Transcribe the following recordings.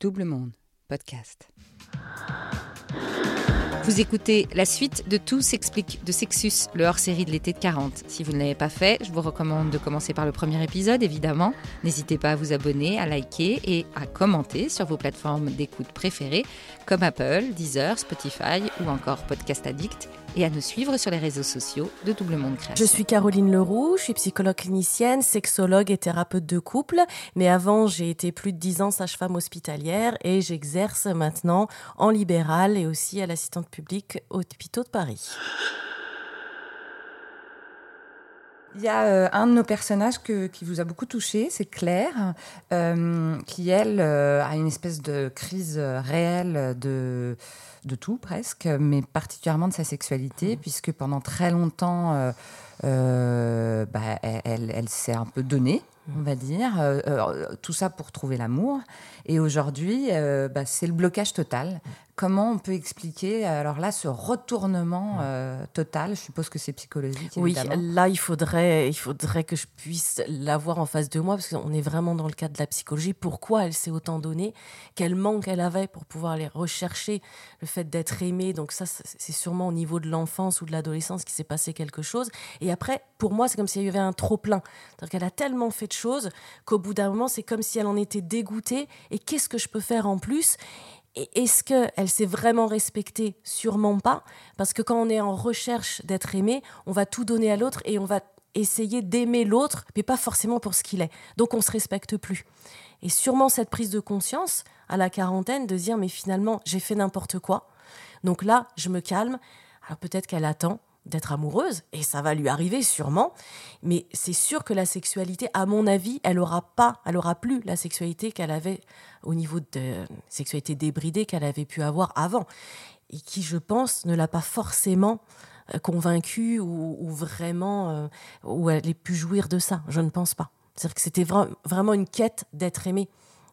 Double Monde, podcast. Vous écoutez la suite de Tout s'explique de Sexus, le hors-série de l'été de 40. Si vous ne l'avez pas fait, je vous recommande de commencer par le premier épisode, évidemment. N'hésitez pas à vous abonner, à liker et à commenter sur vos plateformes d'écoute préférées, comme Apple, Deezer, Spotify ou encore Podcast Addict, et à nous suivre sur les réseaux sociaux de Double Monde Création. Je suis Caroline Leroux, je suis psychologue clinicienne, sexologue et thérapeute de couple, mais avant j'ai été plus de 10 ans sage-femme hospitalière et j'exerce maintenant en libéral et aussi à l'assistante publique au hôpitaux de Paris. Il y a euh, un de nos personnages que, qui vous a beaucoup touché, c'est Claire, euh, qui elle euh, a une espèce de crise réelle de, de tout presque, mais particulièrement de sa sexualité, puisque pendant très longtemps, euh, bah, elle, elle s'est un peu donnée, on va dire, euh, euh, tout ça pour trouver l'amour. Et aujourd'hui, euh, bah, c'est le blocage total. Comment on peut expliquer, alors là, ce retournement euh, total? Je suppose que c'est psychologique. Oui, évidemment. là, il faudrait, il faudrait que je puisse l'avoir en face de moi, parce qu'on est vraiment dans le cadre de la psychologie. Pourquoi elle s'est autant donnée? Quel manque elle avait pour pouvoir aller rechercher le fait d'être aimée? Donc ça, c'est sûrement au niveau de l'enfance ou de l'adolescence qui s'est passé quelque chose. Et après, pour moi, c'est comme s'il y avait un trop-plein. Donc elle a tellement fait de choses qu'au bout d'un moment, c'est comme si elle en était dégoûtée. Et qu'est-ce que je peux faire en plus? Et est-ce qu'elle s'est vraiment respectée? Sûrement pas. Parce que quand on est en recherche d'être aimé, on va tout donner à l'autre et on va essayer d'aimer l'autre, mais pas forcément pour ce qu'il est. Donc on se respecte plus. Et sûrement cette prise de conscience à la quarantaine de dire mais finalement j'ai fait n'importe quoi. Donc là je me calme. Alors peut-être qu'elle attend d'être amoureuse et ça va lui arriver sûrement mais c'est sûr que la sexualité à mon avis elle aura pas elle aura plus la sexualité qu'elle avait au niveau de sexualité débridée qu'elle avait pu avoir avant et qui je pense ne l'a pas forcément euh, convaincue ou, vraiment euh, où elle ait pu jouir de ça je ne pense pas c'est-à-dire que c'était vra vraiment une quête d'être aimée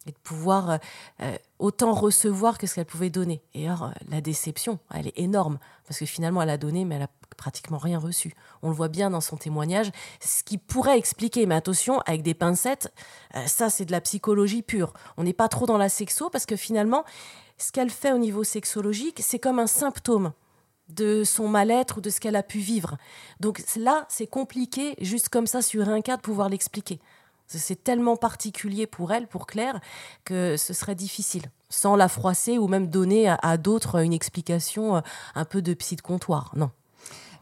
et de pouvoir euh, euh, autant recevoir que ce qu'elle pouvait donner. Et alors, la déception, elle est énorme, parce que finalement, elle a donné, mais elle a pratiquement rien reçu. On le voit bien dans son témoignage, ce qui pourrait expliquer, mais attention, avec des pincettes, euh, ça c'est de la psychologie pure. On n'est pas trop dans la sexo, parce que finalement, ce qu'elle fait au niveau sexologique, c'est comme un symptôme de son mal-être ou de ce qu'elle a pu vivre. Donc là, c'est compliqué, juste comme ça, sur un cas, de pouvoir l'expliquer. C'est tellement particulier pour elle, pour Claire, que ce serait difficile, sans la froisser ou même donner à, d'autres une explication euh, un peu de psy de comptoir. Non.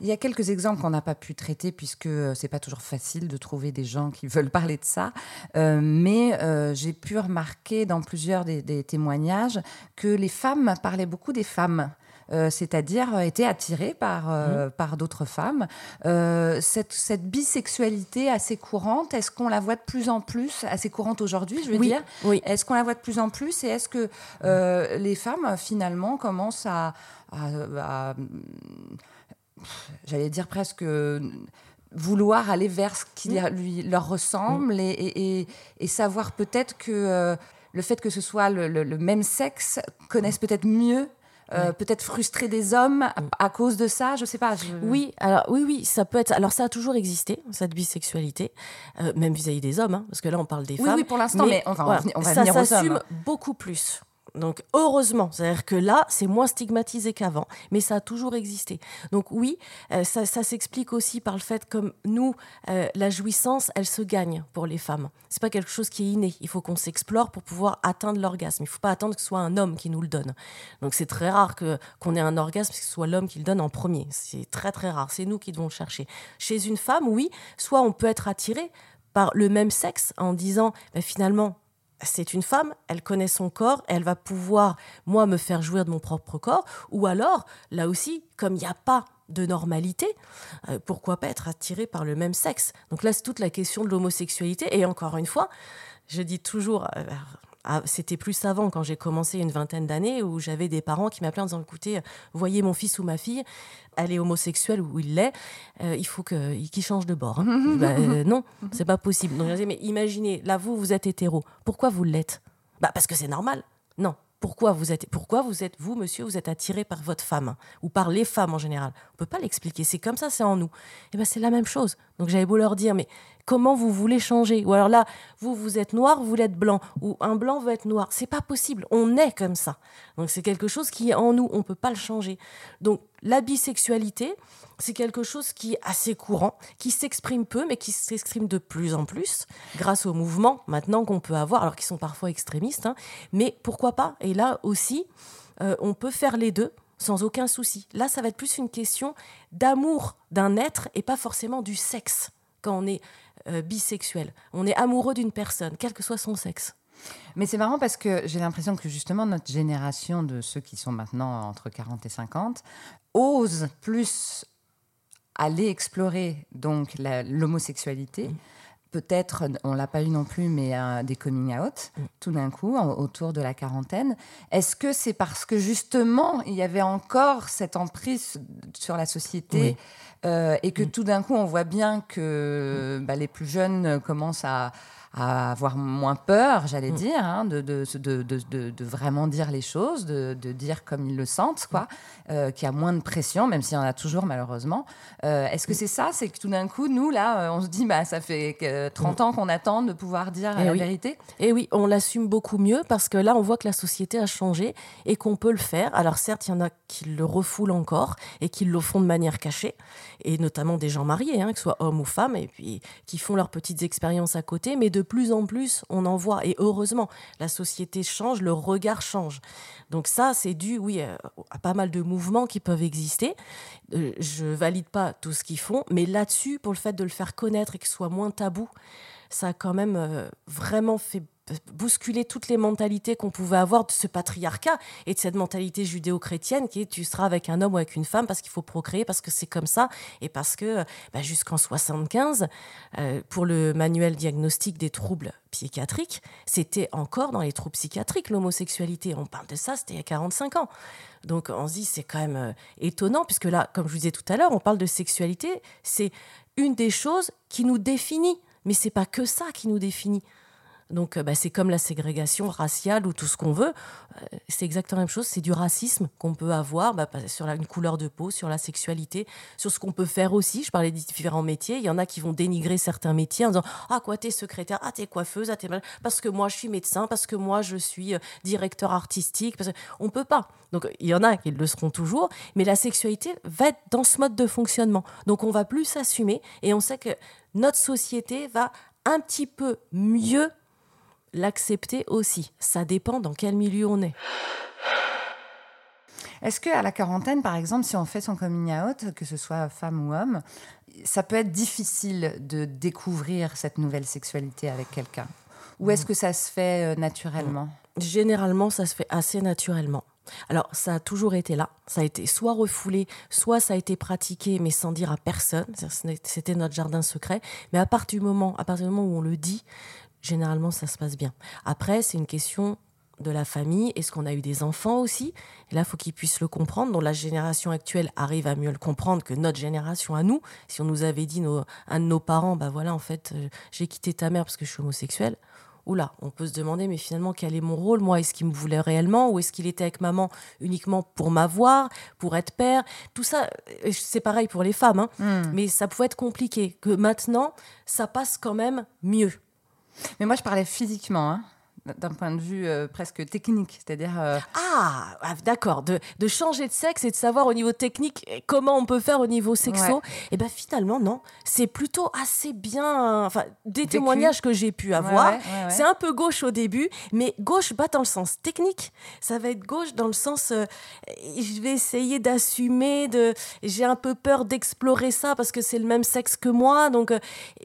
Il y a quelques exemples qu'on n'a pas pu traiter puisque euh, c'est pas toujours facile de trouver des gens qui veulent parler de ça. Euh, mais euh, j'ai pu remarquer dans plusieurs des, des, témoignages que les femmes parlaient beaucoup des femmes. Euh, c'est-à-dire étaient attirées par, mmh. par d'autres femmes. Cette, cette, bisexualité assez courante, est-ce qu'on la voit de plus en plus, assez courante aujourd'hui, je veux oui, dire? oui. Est-ce qu'on la voit de plus en plus et est-ce que les femmes, finalement, commencent à, à, à j'allais dire presque vouloir aller vers ce qui mmh. lui, leur ressemble mmh. et, et, et, savoir peut-être que euh, le fait que ce soit le, le, le même sexe connaisse peut-être mieux euh, ouais. peut-être frustrer des hommes à, à, cause de ça, je sais pas. Je... Oui, alors oui, oui, ça peut être. Alors ça a toujours existé cette bisexualité, euh, même vis-à-vis -vis des hommes, hein, parce que là on parle des oui, femmes. Oui, pour l'instant, mais, on va ça s'assume beaucoup plus. Donc heureusement, c'est-à-dire que là, c'est moins stigmatisé qu'avant, mais ça a toujours existé. Donc oui, euh, ça, s'explique aussi par le fait comme nous, euh, la jouissance, elle se gagne pour les femmes. C'est pas quelque chose qui est inné. Il faut qu'on s'explore pour pouvoir atteindre l'orgasme. Il faut pas attendre que ce soit un homme qui nous le donne. Donc c'est très rare qu'on ait un orgasme que ce soit l'homme qui le donne en premier. C'est très très rare. C'est nous qui devons le chercher. Chez une femme, oui, soit on peut être attiré par le même sexe en disant bah, finalement c'est une femme, elle connaît son corps, elle va pouvoir, moi, me faire jouir de mon propre corps, ou alors, là aussi, comme il n'y a pas de normalité, euh, pourquoi pas être attiré par le même sexe? Donc là, c'est toute la question de l'homosexualité, et encore une fois, je dis toujours... Euh, c'était plus avant quand j'ai commencé une vingtaine d'années où j'avais des parents qui m'appelaient en disant écoutez voyez mon fils ou ma fille elle est homosexuelle ou il l'est euh, il faut qu'il qu change de bord. Hein. bah, euh, non c'est pas possible. Donc je disais mais imaginez là vous vous êtes hétéro. Pourquoi vous l'êtes? Bah parce que c'est normal. Non. Pourquoi vous êtes pourquoi vous êtes vous monsieur vous êtes attiré par votre femme? Ou par les femmes en général? On peut pas l'expliquer. C'est comme ça c'est en nous. Et ben c'est la même chose Donc j'avais beau leur dire, mais comment vous voulez changer? Ou alors là, vous, vous êtes noir, vous voulez être blanc, ou un blanc veut être noir. C'est pas possible. On est comme ça. Donc c'est quelque chose qui est en nous. On peut pas le changer. Donc la bisexualité, c'est quelque chose qui est assez courant, qui s'exprime peu, mais qui s'exprime de plus en plus grâce aux mouvements maintenant qu'on peut avoir, alors qu'ils sont parfois extrémistes. Hein. mais pourquoi pas? Et là aussi, euh, on peut faire les deux sans aucun souci. Là, ça va être plus une question d'amour d'un être et pas forcément du sexe quand on est euh, bisexuel. On est amoureux d'une personne, quel que soit son sexe. Mais c'est marrant parce que j'ai l'impression que justement notre génération de ceux qui sont maintenant entre 40 et 50 ose plus aller explorer donc l'homosexualité. Peut-être, on l'a pas eu non plus, mais des coming out, mm. tout d'un coup, autour de la quarantaine. Est-ce que c'est parce que justement, il y avait encore cette emprise sur la société euh, et que mm. tout d'un coup, on voit bien que bah, les plus jeunes commencent à, avoir moins peur, j'allais mm. dire, hein, de, de, de, de, vraiment dire les choses, de, dire comme ils le sentent, quoi, euh, qu'il y a moins de pression, même s'il y en a toujours malheureusement. Euh, est-ce que c'est ça C'est que tout d'un coup, nous, là, on se dit, bah, ça fait 30 ans qu'on attend de pouvoir dire eh la vérité? Et eh oui, on l'assume beaucoup mieux parce que là, on voit que la société a changé et qu'on peut le faire. Alors certes, il y en a qui le refoulent encore et qui le font de manière cachée et notamment des gens mariés, hein, que ce soit hommes ou femmes, et puis qui font leurs petites expériences à côté. Mais de plus en plus, on en voit. Et heureusement, la société change, le regard change. Donc ça, c'est dû, oui, euh, à pas mal de mouvements qui peuvent exister. Euh, je valide pas tout ce qu'ils font, mais là-dessus, pour le fait de le faire connaître et que ce soit moins tabou, ça a quand même euh, vraiment fait bousculer toutes les mentalités qu'on pouvait avoir de ce patriarcat et de cette mentalité judéo-chrétienne qui est tu seras avec un homme ou avec une femme parce qu'il faut procréer, parce que c'est comme ça et parce que bah, jusqu'en 75, euh, pour le manuel diagnostique des troubles psychiatriques, c'était encore dans les troubles psychiatriques l'homosexualité. On parle de ça, c'était il y a 45 ans. Donc on se dit c'est quand même euh, étonnant puisque là, comme je vous disais tout à l'heure, on parle de sexualité, c'est une des choses qui nous définit, mais c'est pas que ça qui nous définit. Donc, euh, bah, c'est comme la ségrégation raciale ou tout ce qu'on veut. Euh, c'est exactement la même chose. C'est du racisme qu'on peut avoir bah, sur la, une couleur de peau, sur la sexualité, sur ce qu'on peut faire aussi. Je parlais des différents métiers. Il y en a qui vont dénigrer certains métiers en disant Ah, quoi, t'es secrétaire, ah, t'es coiffeuse, ah, t'es parce que moi, je suis médecin, parce que moi, je suis euh, directeur artistique. Parce on peut pas. Donc, il y en a qui le seront toujours. Mais la sexualité va être dans ce mode de fonctionnement. Donc, on va plus s'assumer et on sait que notre société va un petit peu mieux l'accepter aussi. Ça dépend dans quel milieu on est. Est-ce qu'à la quarantaine, par exemple, si on fait son coming out, que ce soit femme ou homme, ça peut être difficile de découvrir cette nouvelle sexualité avec quelqu'un? Ou est-ce que ça se fait euh, naturellement? Généralement, ça se fait assez naturellement. Alors, ça a toujours été là. Ça a été soit refoulé, soit ça a été pratiqué, mais sans dire à personne. C'était notre jardin secret. Mais à partir du moment, à partir du moment où on le dit, généralement, ça se passe bien. Après, c'est une question de la famille. Est-ce qu'on a eu des enfants aussi? Et là, il faut qu'ils puissent le comprendre. Donc, la génération actuelle arrive à mieux le comprendre que notre génération à nous. Si on nous avait dit, nos, un de nos parents, bah voilà, en fait, euh, j'ai quitté ta mère parce que je suis homosexuel. Oula, on peut se demander, mais finalement, quel est mon rôle? Moi, est-ce qu'il me voulait réellement? Ou est-ce qu'il était avec maman uniquement pour m'avoir, pour être père? Tout ça, euh, c'est pareil pour les femmes, hein. hmm. mais ça pouvait être compliqué. Que maintenant, ça passe quand même mieux. Mais moi, je parlais physiquement. Hein d'un point de vue euh, presque technique, c'est-à-dire... Euh, ah, ah, d'accord, de, de, changer de sexe et de savoir au niveau technique comment on peut faire au niveau sexo. Et eh bien finalement, non, c'est plutôt assez bien... Enfin, des témoignages que j'ai pu avoir, c'est un peu gauche au début, mais gauche pas dans le sens technique, ça va être gauche dans le sens... Euh, je vais essayer d'assumer, de, j'ai un peu peur d'explorer ça parce que c'est le même sexe que moi, donc...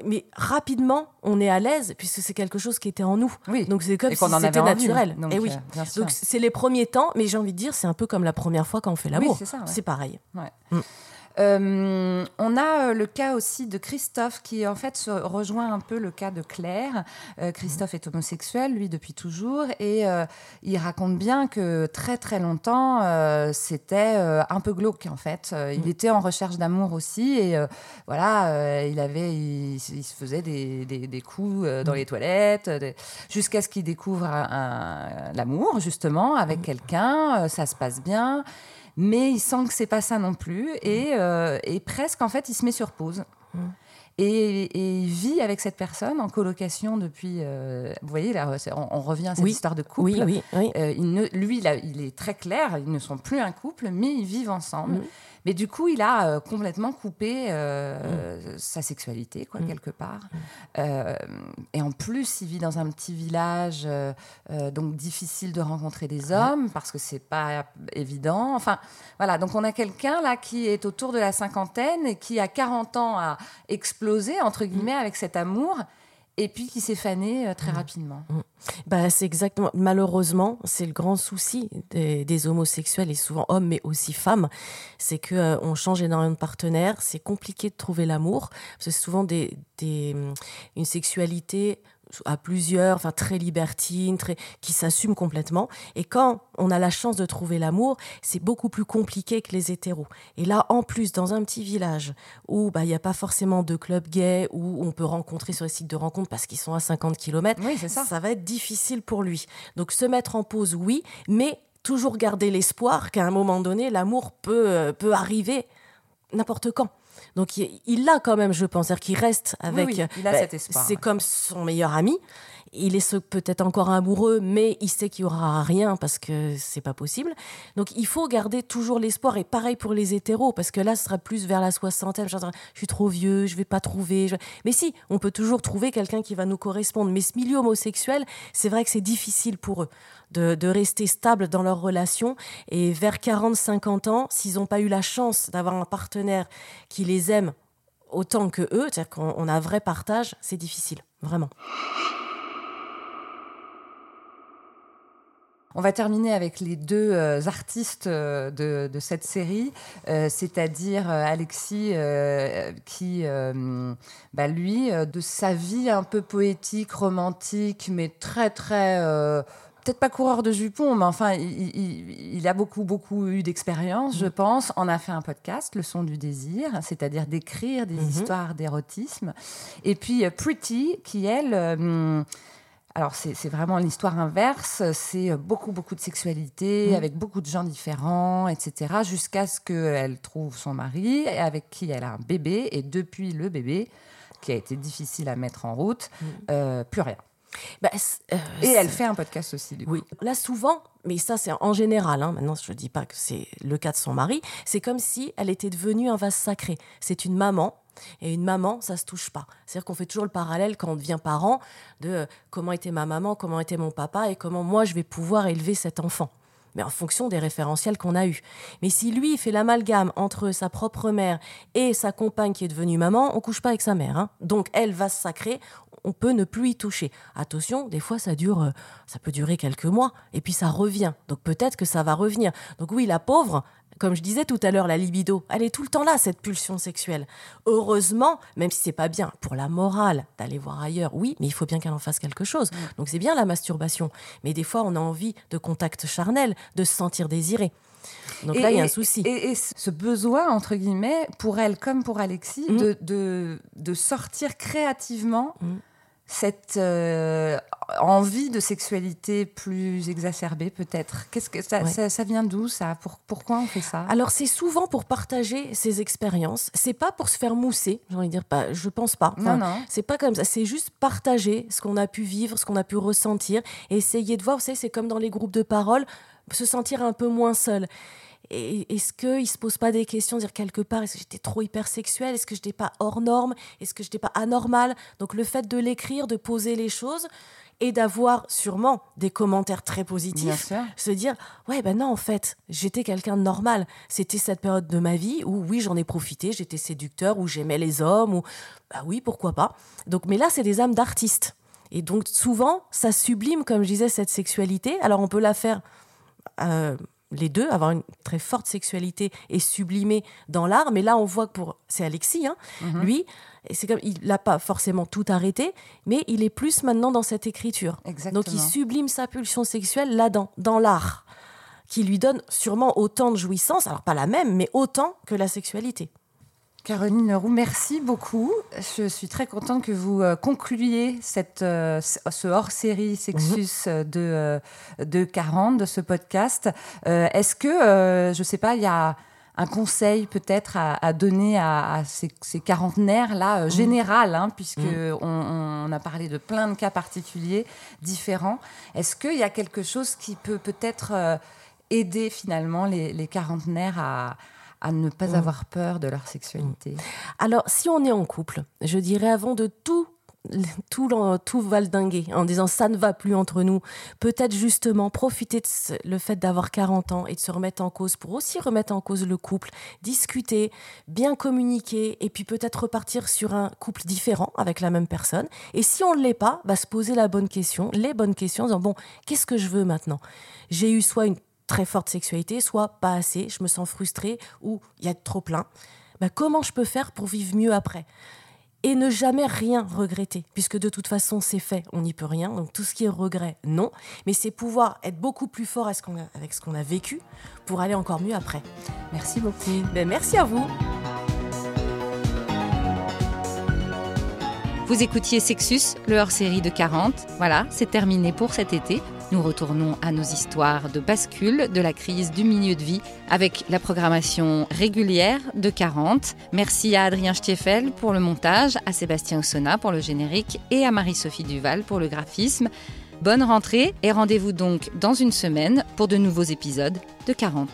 mais rapidement, on est à l'aise puisque c'est quelque chose qui était en nous. Oui. Donc c'est c'était naturel. Donc, et eh oui. Euh, donc c'est les premiers temps, mais j'ai envie de dire, c'est un peu comme la première fois quand on fait l'amour. c'est pareil. Mm. Euh, on a euh, le cas aussi de Christophe qui en fait se rejoint un peu le cas de Claire. Euh, Christophe est homosexuel, lui depuis toujours, et il raconte bien que très très longtemps c'était un peu glauque en fait. il mm. était en recherche d'amour aussi, et voilà, il avait, il, se faisait des, des, coups dans mm. les toilettes, jusqu'à ce qu'il découvre l'amour justement avec mm. quelqu'un. ça se passe bien mais il sent que c'est pas ça non plus et, euh, et, presque en fait il se met sur pause. Mm. et, il vit avec cette personne en colocation depuis. vous voyez, là, on, revient à cette histoire de couple. Oui, oui, il ne, lui, il est très clair, ils ne sont plus un couple, mais ils vivent ensemble. Mm. Mais du coup, il a euh, complètement coupé euh, mm. sa sexualité, quoi, mm. quelque part. Mm. Euh, et en plus, il vit dans un petit village, donc difficile de rencontrer des hommes parce que c'est pas évident. Enfin, voilà. Donc, on a quelqu'un là qui est autour de la cinquantaine et qui, à 40 ans, a explosé, entre guillemets, avec cet amour et puis qui s'est fané euh, très mmh. rapidement. Mmh. Bah, c'est exactement. Malheureusement, c'est le grand souci des, homosexuels et souvent hommes, mais aussi femmes, c'est que euh, on change énormément de partenaires. C'est compliqué de trouver l'amour. C'est souvent des, des, une sexualité à plusieurs, enfin très libertine, très, qui s'assument complètement. Et quand on a la chance de trouver l'amour, c'est beaucoup plus compliqué que les hétéros. Et là, en plus, dans un petit village où bah, il n'y a pas forcément de club gay, où on peut rencontrer sur les sites de rencontres parce qu'ils sont à 50 km, ça. ça va être difficile pour lui. Donc se mettre en pause, oui, mais toujours garder l'espoir qu'à un moment donné, l'amour peut, euh, peut arriver n'importe quand. Donc il l'a quand même, je pense, c'est-à-dire qu'il reste avec. Oui, il a bah, cet espoir. C'est comme son meilleur ami il est peut-être encore amoureux, mais il sait qu'il y aura rien parce que c'est pas possible. Donc il faut garder toujours l'espoir et pareil pour les hétéros parce que là ce sera plus vers la soixantaine. je suis trop vieux, je vais pas trouver. Mais si, on peut toujours trouver quelqu'un qui va nous correspondre. Mais ce milieu homosexuel, c'est vrai que c'est difficile pour eux de, de, rester stable dans leur relation et vers 40-50 ans, s'ils n'ont pas eu la chance d'avoir un partenaire qui les aime autant que eux, c'est-à-dire qu'on a un vrai partage, c'est difficile, vraiment. On va terminer avec les deux euh, artistes euh, de, cette série, euh, c'est-à-dire Alexis qui, bah, lui, de sa vie un peu poétique, romantique, mais très très peut-être pas coureur de jupons, mais enfin, il, a beaucoup, beaucoup eu d'expérience, je mm. pense. On a fait un podcast, Le son du désir, c'est-à-dire d'écrire des mm-hmm. histoires d'érotisme. Et puis Pretty, qui, elle, alors c'est vraiment l'histoire inverse, c'est beaucoup beaucoup de sexualité mmh. avec beaucoup de gens différents, etc. Jusqu'à ce qu'elle trouve son mari avec qui elle a un bébé et depuis le bébé qui a été difficile à mettre en route, mmh. euh, plus rien. Bah, euh, et elle fait un podcast aussi, du coup. Oui. Là, souvent, mais ça, c'est en général, hein, maintenant, je ne dis pas que c'est le cas de son mari, c'est comme si elle était devenue un vase sacré. C'est une maman et une maman, ça se touche pas. C'est-à-dire qu'on fait toujours le parallèle quand on devient parent de euh, comment était ma maman, comment était mon papa et comment moi je vais pouvoir élever cet enfant. Mais en fonction des référentiels qu'on a eus. Mais si lui fait l'amalgame entre sa propre mère et sa compagne qui est devenue maman, on couche pas avec sa mère. Hein. Donc elle va se sacrer, on peut ne plus y toucher. Attention, des fois ça dure, euh, ça peut durer quelques mois et puis ça revient. Donc peut-être que ça va revenir. Donc oui, la pauvre, comme je disais tout à l'heure, la libido, elle est tout le temps là, cette pulsion sexuelle. Heureusement, même si c'est pas bien pour la morale d'aller voir ailleurs, oui, mais il faut bien qu'elle en fasse quelque chose. Mm. Donc c'est bien la masturbation, mais des fois on a envie de contact charnel, de se sentir désiré. Donc là, il y a un souci. Et, ce besoin, entre guillemets, pour elle comme pour Alexis, mm. de, de, sortir créativement mm cette euh, envie de sexualité plus exacerbée peut-être? Qu'est-ce que ça, ça, vient d'où ça? Pourquoi on fait ça? Alors c'est souvent pour partager ses expériences. C'est pas pour se faire mousser. J'ai envie de dire pas. Je pense pas. non non. C'est pas comme ça. C'est juste partager ce qu'on a pu vivre, ce qu'on a pu ressentir, et essayer de voir. Vous savez, c'est comme dans les groupes de parole, se sentir un peu moins seul est-ce qu'il ne se pose pas des questions, dire quelque part, est-ce que j'étais trop hypersexuelle Est-ce que je n'étais pas hors norme Est-ce que je n'étais pas anormale? Donc le fait de l'écrire, de poser les choses et d'avoir sûrement des commentaires très positifs, se dire ouais ben non en fait j'étais quelqu'un de normal. C'était cette période de ma vie où oui j'en ai profité, j'étais séducteur, où j'aimais les hommes, ou bah oui pourquoi pas. Donc mais là c'est des âmes d'artistes et donc souvent ça sublime comme je disais cette sexualité. Alors on peut la faire euh, les deux, avoir une très forte sexualité et sublimer dans l'art. Mais là, on voit que pour c'est Alexis, hein, mhm. lui, c'est comme il n'a pas forcément tout arrêté, mais il est plus maintenant dans cette écriture. Donc il sublime sa pulsion sexuelle là-dedans, dans l'art, qui lui donne sûrement autant de jouissance, alors pas la même, mais autant que la sexualité. Caroline Leroux, merci beaucoup. Je suis très contente que vous euh, concluiez cette, euh, ce hors-série Sexus mhm. de, de 40, de ce podcast. Euh, est-ce que, je ne sais pas, il y a un conseil peut-être à, donner à, ces, quarantenaires là, euh, général, hein, puisque mm. on, a parlé de plein de cas particuliers différents. Est-ce qu'il y a quelque chose qui peut peut-être euh, aider finalement les, quarantenaires à, à ne pas mm. avoir peur de leur sexualité Alors, si on est en couple, je dirais avant de tout tout, tout valdinguer en disant ça ne va plus entre nous. Peut-être justement profiter de le fait d'avoir 40 ans et de se remettre en cause pour aussi remettre en cause le couple, discuter, bien communiquer et puis peut-être repartir sur un couple différent avec la même personne. Et si on ne l'est pas, bah, se poser la bonne question, les bonnes questions, en disant bon, qu'est-ce que je veux maintenant? J'ai eu soit une très forte sexualité, soit pas assez, je me sens frustrée ou il y a trop plein. Bah, comment je peux faire pour vivre mieux après? Et ne jamais rien regretter, puisque de toute façon c'est fait, on n'y peut rien. Donc tout ce qui est regret, non. Mais c'est pouvoir être beaucoup plus fort avec ce qu'on a, vécu pour aller encore mieux après. Merci beaucoup. Ben, merci à vous. Vous écoutiez Sexus, le hors-série de 40. Voilà, c'est terminé pour cet été. Nous retournons à nos histoires de bascule de la crise du milieu de vie avec la programmation régulière de 40. Merci à Adrien Stiefel pour le montage, à Sébastien Ossona pour le générique et à Marie-Sophie Duval pour le graphisme. Bonne rentrée et rendez-vous donc dans une semaine pour de nouveaux épisodes de 40.